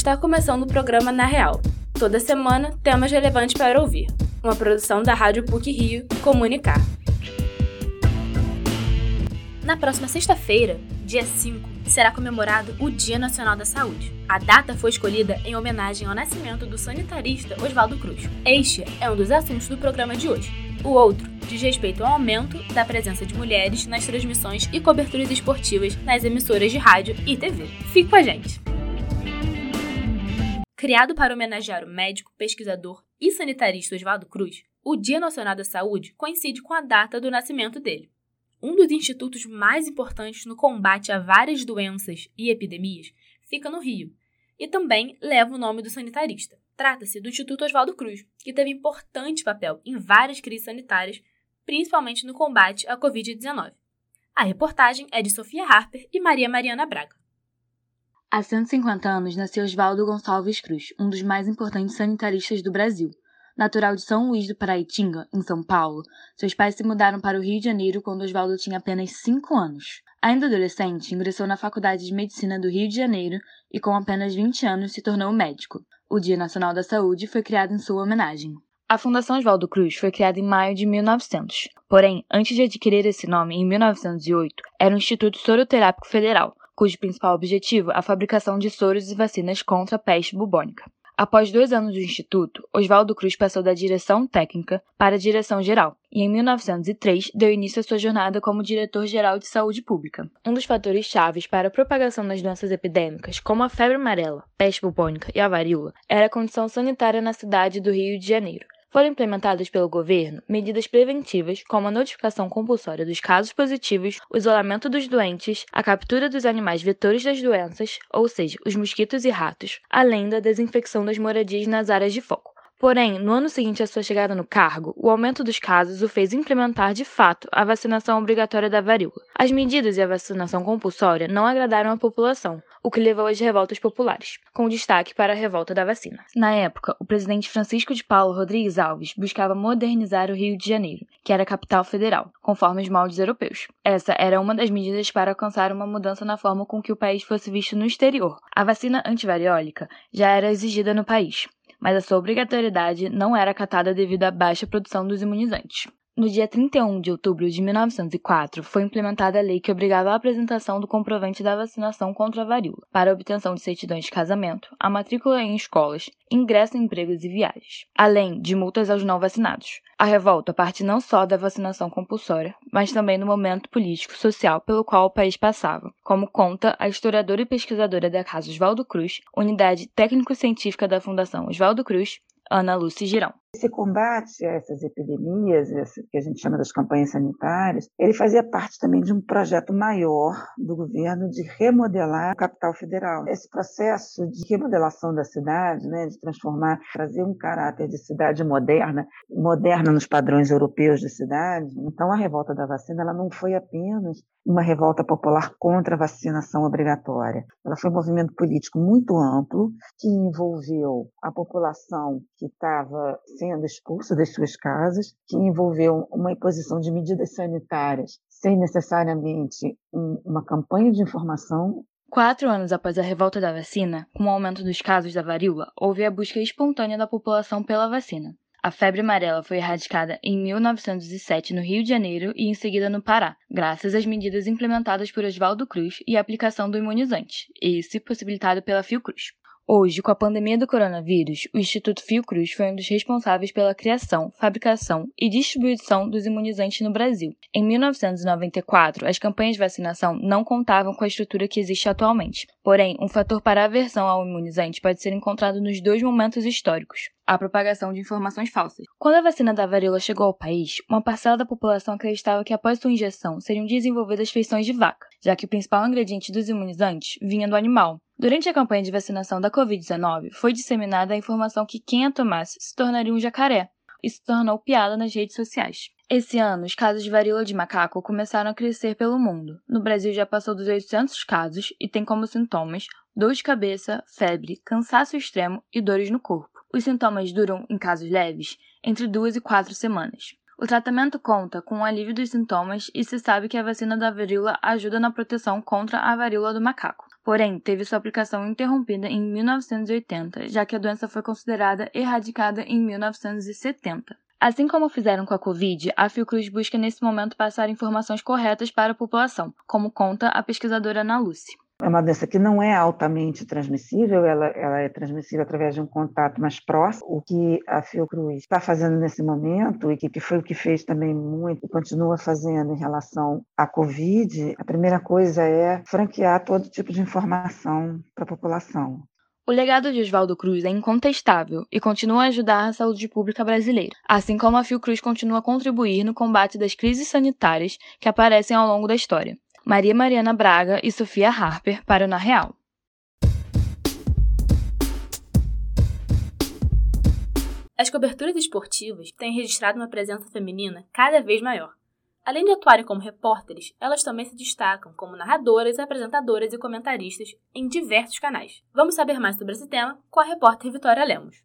Está começando o programa Na Real. Toda semana, temas relevantes para ouvir. Uma produção da Rádio PUC Rio Comunicar. Na próxima sexta-feira, dia 5, será comemorado o Dia Nacional da Saúde. A data foi escolhida em homenagem ao nascimento do sanitarista Oswaldo Cruz. Este é um dos assuntos do programa de hoje. O outro diz respeito ao aumento da presença de mulheres nas transmissões e coberturas esportivas nas emissoras de rádio e TV. Fique com a gente! Criado para homenagear o médico, pesquisador e sanitarista Oswaldo Cruz, o Dia Nacional da Saúde coincide com a data do nascimento dele. Um dos institutos mais importantes no combate a várias doenças e epidemias fica no Rio e também leva o nome do sanitarista. Trata-se do Instituto Oswaldo Cruz, que teve importante papel em várias crises sanitárias, principalmente no combate à Covid-19. A reportagem é de Sofia Harper e Maria Mariana Braga. Há 150 anos nasceu Oswaldo Gonçalves Cruz, um dos mais importantes sanitaristas do Brasil. Natural de São Luís do Paraitinga, em São Paulo, seus pais se mudaram para o Rio de Janeiro quando Oswaldo tinha apenas 5 anos. Ainda adolescente, ingressou na Faculdade de Medicina do Rio de Janeiro e, com apenas 20 anos, se tornou médico. O Dia Nacional da Saúde foi criado em sua homenagem. A Fundação Oswaldo Cruz foi criada em maio de 1900. Porém, antes de adquirir esse nome em 1908, era o Instituto Soroterápico Federal, cujo principal objetivo é a fabricação de soros e vacinas contra a peste bubônica. Após dois anos do Instituto, Oswaldo Cruz passou da direção técnica para a direção geral e, em 1903, deu início à sua jornada como diretor-geral de saúde pública. Um dos fatores chaves para a propagação das doenças epidêmicas, como a febre amarela, peste bubônica e a varíola, era a condição sanitária na cidade do Rio de Janeiro. Foram implementadas pelo governo medidas preventivas como a notificação compulsória dos casos positivos, o isolamento dos doentes, a captura dos animais vetores das doenças, ou seja, os mosquitos e ratos, além da desinfecção das moradias nas áreas de foco. Porém, no ano seguinte à sua chegada no cargo, o aumento dos casos o fez implementar de fato a vacinação obrigatória da varíola. As medidas e a vacinação compulsória não agradaram a população, o que levou às revoltas populares, com destaque para a revolta da vacina. Na época, o presidente Francisco de Paulo Rodrigues Alves buscava modernizar o Rio de Janeiro, que era a capital federal, conforme os moldes europeus. Essa era uma das medidas para alcançar uma mudança na forma com que o país fosse visto no exterior. A vacina antivariólica já era exigida no país mas a sua obrigatoriedade não era acatada devido à baixa produção dos imunizantes. No dia 31 de outubro de 1904, foi implementada a lei que obrigava a apresentação do comprovante da vacinação contra a varíola para obtenção de certidões de casamento, a matrícula em escolas, ingresso em empregos e viagens, além de multas aos não vacinados. A revolta parte não só da vacinação compulsória, mas também do momento político-social pelo qual o país passava, como conta a historiadora e pesquisadora da Casa Oswaldo Cruz, unidade técnico-científica da Fundação Oswaldo Cruz, Ana Lúcia Girão. Esse combate a essas epidemias, que a gente chama das campanhas sanitárias, ele fazia parte também de um projeto maior do governo de remodelar a capital federal. Esse processo de remodelação da cidade, né, de transformar, trazer um caráter de cidade moderna, moderna nos padrões europeus de cidade. Então, a revolta da vacina ela não foi apenas uma revolta popular contra a vacinação obrigatória. Ela foi um movimento político muito amplo que envolveu a população que estava sendo expulsa das suas casas, que envolveu uma imposição de medidas sanitárias sem necessariamente um, uma campanha de informação. Quatro anos após a revolta da vacina, com o aumento dos casos da varíola, houve a busca espontânea da população pela vacina. A febre amarela foi erradicada em 1907 no Rio de Janeiro e em seguida no Pará, graças às medidas implementadas por Oswaldo Cruz e a aplicação do imunizante, esse possibilitado pela Fiocruz. Hoje, com a pandemia do coronavírus, o Instituto Fiocruz foi um dos responsáveis pela criação, fabricação e distribuição dos imunizantes no Brasil. Em 1994, as campanhas de vacinação não contavam com a estrutura que existe atualmente. Porém, um fator para aversão ao imunizante pode ser encontrado nos dois momentos históricos a propagação de informações falsas. Quando a vacina da varíola chegou ao país, uma parcela da população acreditava que após sua injeção seriam desenvolvidas feições de vaca, já que o principal ingrediente dos imunizantes vinha do animal. Durante a campanha de vacinação da Covid-19, foi disseminada a informação que quem a tomasse se tornaria um jacaré, e se tornou piada nas redes sociais. Esse ano, os casos de varíola de macaco começaram a crescer pelo mundo. No Brasil já passou dos 800 casos e tem como sintomas dor de cabeça, febre, cansaço extremo e dores no corpo. Os sintomas duram, em casos leves, entre duas e quatro semanas. O tratamento conta com o alívio dos sintomas e se sabe que a vacina da varíola ajuda na proteção contra a varíola do macaco. porém teve sua aplicação interrompida em 1980, já que a doença foi considerada erradicada em 1970. Assim como fizeram com a Covid, a Fiocruz busca nesse momento passar informações corretas para a população, como conta a pesquisadora Ana Lúcia. É uma doença que não é altamente transmissível, ela, ela, é transmissível através de um contato mais próximo. O que a Fiocruz está fazendo nesse momento, e que foi o que fez também muito e continua fazendo em relação à Covid, a primeira coisa é franquear todo tipo de informação para a população. O legado de Oswaldo Cruz é incontestável e continua a ajudar a saúde pública brasileira, assim como a Fiocruz continua a contribuir no combate das crises sanitárias que aparecem ao longo da história. Maria Mariana Braga e Sofia Harper para o Na Real. As coberturas esportivas têm registrado uma presença feminina cada vez maior. Além de atuarem como repórteres, elas também se destacam como narradoras, apresentadoras e comentaristas em diversos canais. Vamos saber mais sobre esse tema com a repórter Vitória Lemos.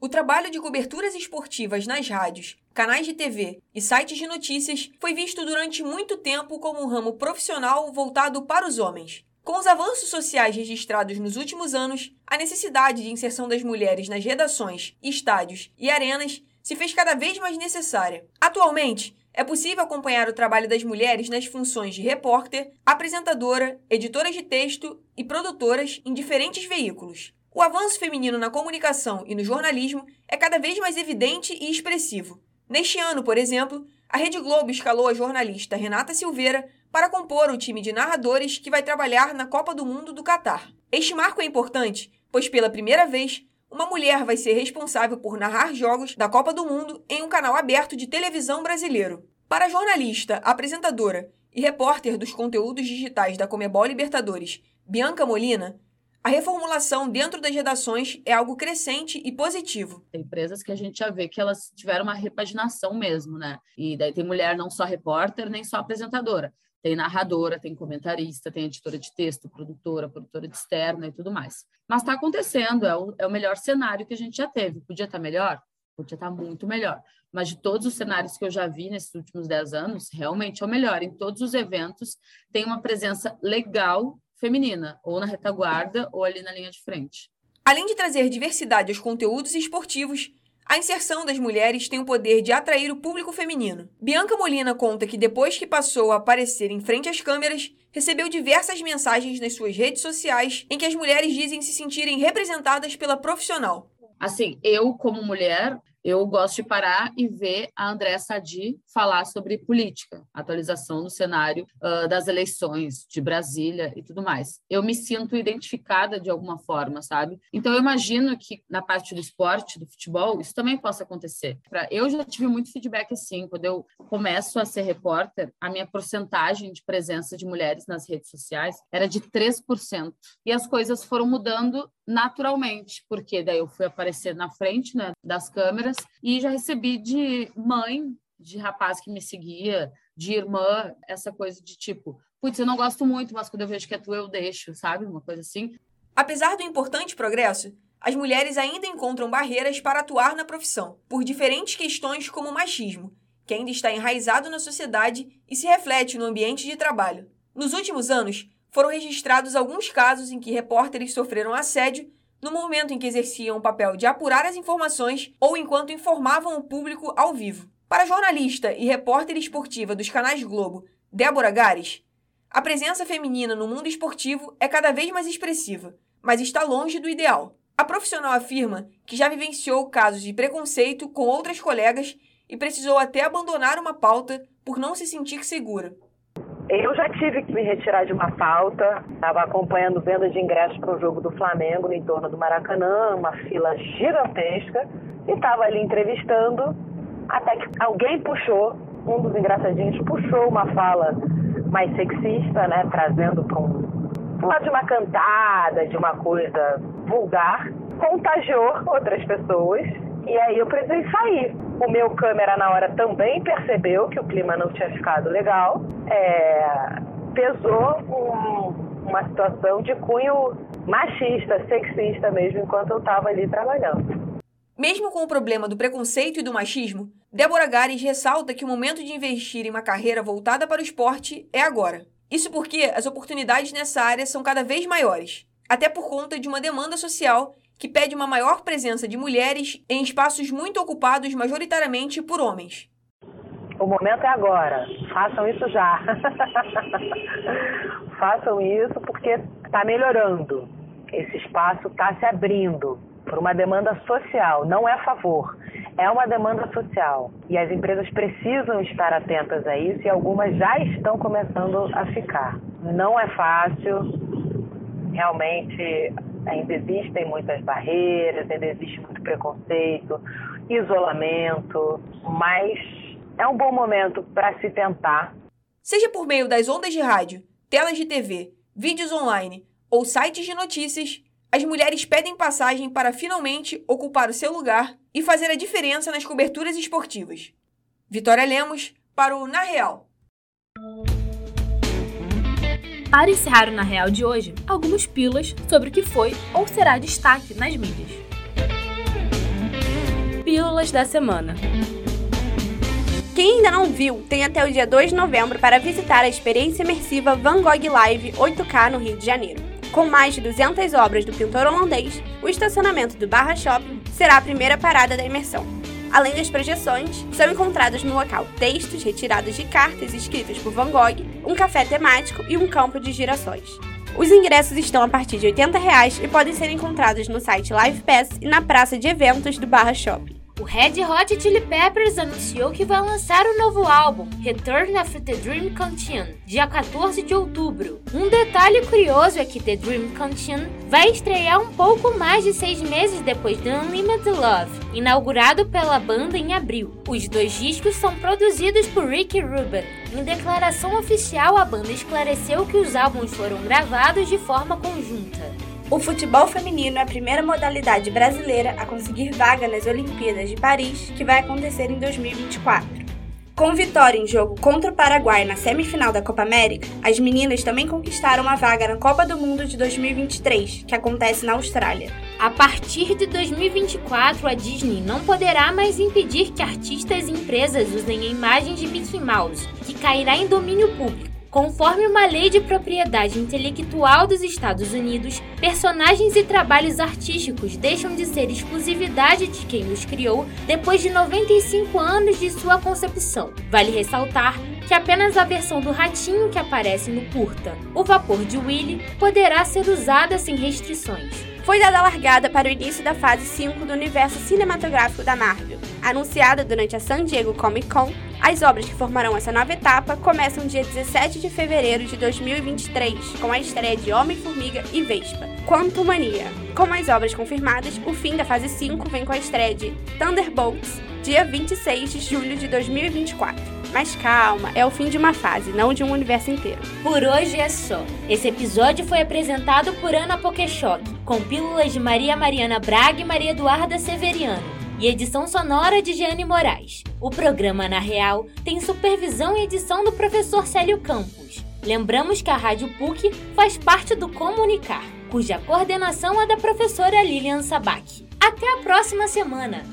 O trabalho de coberturas esportivas nas rádios, canais de TV e sites de notícias foi visto durante muito tempo como um ramo profissional voltado para os homens. Com os avanços sociais registrados nos últimos anos, a necessidade de inserção das mulheres nas redações, estádios e arenas se fez cada vez mais necessária. Atualmente, é possível acompanhar o trabalho das mulheres nas funções de repórter, apresentadora, editoras de texto e produtoras em diferentes veículos. O avanço feminino na comunicação e no jornalismo é cada vez mais evidente e expressivo. Neste ano, por exemplo, a Rede Globo escalou a jornalista Renata Silveira para compor o time de narradores que vai trabalhar na Copa do Mundo do Catar. Este marco é importante, pois pela primeira vez, uma mulher vai ser responsável por narrar jogos da Copa do Mundo em um canal aberto de televisão brasileiro. Para a jornalista, apresentadora e repórter dos conteúdos digitais da Comebol Libertadores, Bianca Molina, a reformulação dentro das redações é algo crescente e positivo. Tem empresas que a gente já vê que elas tiveram uma repaginação mesmo, né? E daí tem mulher não só repórter, nem só apresentadora. Tem narradora, tem comentarista, tem editora de texto, produtora, produtora de externa e tudo mais. Mas está acontecendo, é o, é o melhor cenário que a gente já teve. Podia estar tá melhor? Podia estar tá muito melhor. Mas de todos os cenários que eu já vi nesses últimos dez anos, realmente é o melhor. Em todos os eventos tem uma presença legal feminina, ou na retaguarda ou ali na linha de frente. Além de trazer diversidade aos conteúdos esportivos, a inserção das mulheres tem o poder de atrair o público feminino. Bianca Molina conta que depois que passou a aparecer em frente às câmeras, recebeu diversas mensagens nas suas redes sociais em que as mulheres dizem se sentirem representadas pela profissional. Assim, eu como mulher, eu gosto de parar e ver a André Sadi falar sobre política, atualização do cenário uh, das eleições de Brasília e tudo mais. Eu me sinto identificada de alguma forma, sabe? Então eu imagino que na parte do esporte, do futebol, isso também possa acontecer. Eu já tive muito feedback assim, quando eu começo a ser repórter, a minha porcentagem de presença de mulheres nas redes sociais era de 3%. E as coisas foram mudando naturalmente, porque daí eu fui aparecer na frente né, das câmeras e já recebi de mãe, de rapaz que me seguia, de irmã, essa coisa de tipo, putz, eu não gosto muito, mas quando eu vejo que é tu, eu deixo, sabe? Uma coisa assim. Apesar do importante progresso, as mulheres ainda encontram barreiras para atuar na profissão, por diferentes questões como o machismo, que ainda está enraizado na sociedade e se reflete no ambiente de trabalho. Nos últimos anos, foram registrados alguns casos em que repórteres sofreram assédio no momento em que exerciam o papel de apurar as informações ou enquanto informavam o público ao vivo. Para a jornalista e repórter esportiva dos canais Globo, Débora Gares, a presença feminina no mundo esportivo é cada vez mais expressiva, mas está longe do ideal. A profissional afirma que já vivenciou casos de preconceito com outras colegas e precisou até abandonar uma pauta por não se sentir segura. Eu já tive que me retirar de uma pauta, estava acompanhando venda de ingressos para o jogo do Flamengo no entorno do Maracanã, uma fila gigantesca, e estava ali entrevistando, até que alguém puxou, um dos engraçadinhos puxou uma fala mais sexista, né, trazendo para um, lado de uma cantada, de uma coisa vulgar, contagiou outras pessoas. E aí eu precisei sair. O meu câmera na hora também percebeu que o clima não tinha ficado legal. É, pesou um, uma situação de cunho machista, sexista mesmo, enquanto eu estava ali trabalhando. Mesmo com o problema do preconceito e do machismo, Débora Gares ressalta que o momento de investir em uma carreira voltada para o esporte é agora. Isso porque as oportunidades nessa área são cada vez maiores, até por conta de uma demanda social que pede uma maior presença de mulheres em espaços muito ocupados majoritariamente por homens. O momento é agora. Façam isso já. Façam isso porque está melhorando. Esse espaço está se abrindo por uma demanda social, não é a favor, é uma demanda social. E as empresas precisam estar atentas a isso e algumas já estão começando a ficar. Não é fácil, realmente ainda existem muitas barreiras, ainda existe muito preconceito, isolamento, mas é um bom momento para se tentar. Seja por meio das ondas de rádio, telas de TV, vídeos online ou sites de notícias, as mulheres pedem passagem para finalmente ocupar o seu lugar e fazer a diferença nas coberturas esportivas. Vitória Lemos para o Na Real. Para encerrar o Na Real de hoje, algumas pílulas sobre o que foi ou será destaque nas mídias. Pílulas da semana. Quem ainda não viu, tem até o dia 2 de novembro para visitar a experiência imersiva Van Gogh Live 8K no Rio de Janeiro. Com mais de 200 obras do pintor holandês, o estacionamento do Barra Shopping será a primeira parada da imersão. Além das projeções, são encontrados no local textos retirados de cartas escritas por Van Gogh, um café temático e um campo de girassóis. Os ingressos estão a partir de 80 reais e podem ser encontrados no site Live Pass e na praça de eventos do Barra Shopping. O Red Hot Chili Peppers anunciou que vai lançar o um novo álbum, Return of the Dream Canteen, dia 14 de outubro. Um detalhe curioso é que The Dream Canteen vai estrear um pouco mais de seis meses depois de Unlimited Love, inaugurado pela banda em abril. Os dois discos são produzidos por Ricky Rubin. Em declaração oficial, a banda esclareceu que os álbuns foram gravados de forma conjunta. O futebol feminino é a primeira modalidade brasileira a conseguir vaga nas Olimpíadas de Paris, que vai acontecer em 2024. Com vitória em jogo contra o Paraguai na semifinal da Copa América, as meninas também conquistaram uma vaga na Copa do Mundo de 2023, que acontece na Austrália. A partir de 2024, a Disney não poderá mais impedir que artistas e empresas usem a imagem de Mickey Mouse, que cairá em domínio público. Conforme uma lei de propriedade intelectual dos Estados Unidos, personagens e trabalhos artísticos deixam de ser exclusividade de quem os criou depois de 95 anos de sua concepção. Vale ressaltar que apenas a versão do ratinho que aparece no curta, O Vapor de Willy, poderá ser usada sem restrições. Foi dada a largada para o início da fase 5 do universo cinematográfico da Marvel. Anunciada durante a San Diego Comic Con, as obras que formarão essa nova etapa começam dia 17 de fevereiro de 2023, com a estreia de Homem-Formiga e Vespa. Quanto Mania. Com as obras confirmadas, o fim da fase 5 vem com a estreia de Thunderbolts, dia 26 de julho de 2024. Mas calma, é o fim de uma fase, não de um universo inteiro. Por hoje é só. Esse episódio foi apresentado por Ana Pokeshock, com pílulas de Maria Mariana Braga e Maria Eduarda Severiano e edição sonora de Jeane Moraes. O programa Na Real tem supervisão e edição do professor Célio Campos. Lembramos que a Rádio PUC faz parte do Comunicar, cuja coordenação é da professora Lilian Sabac. Até a próxima semana!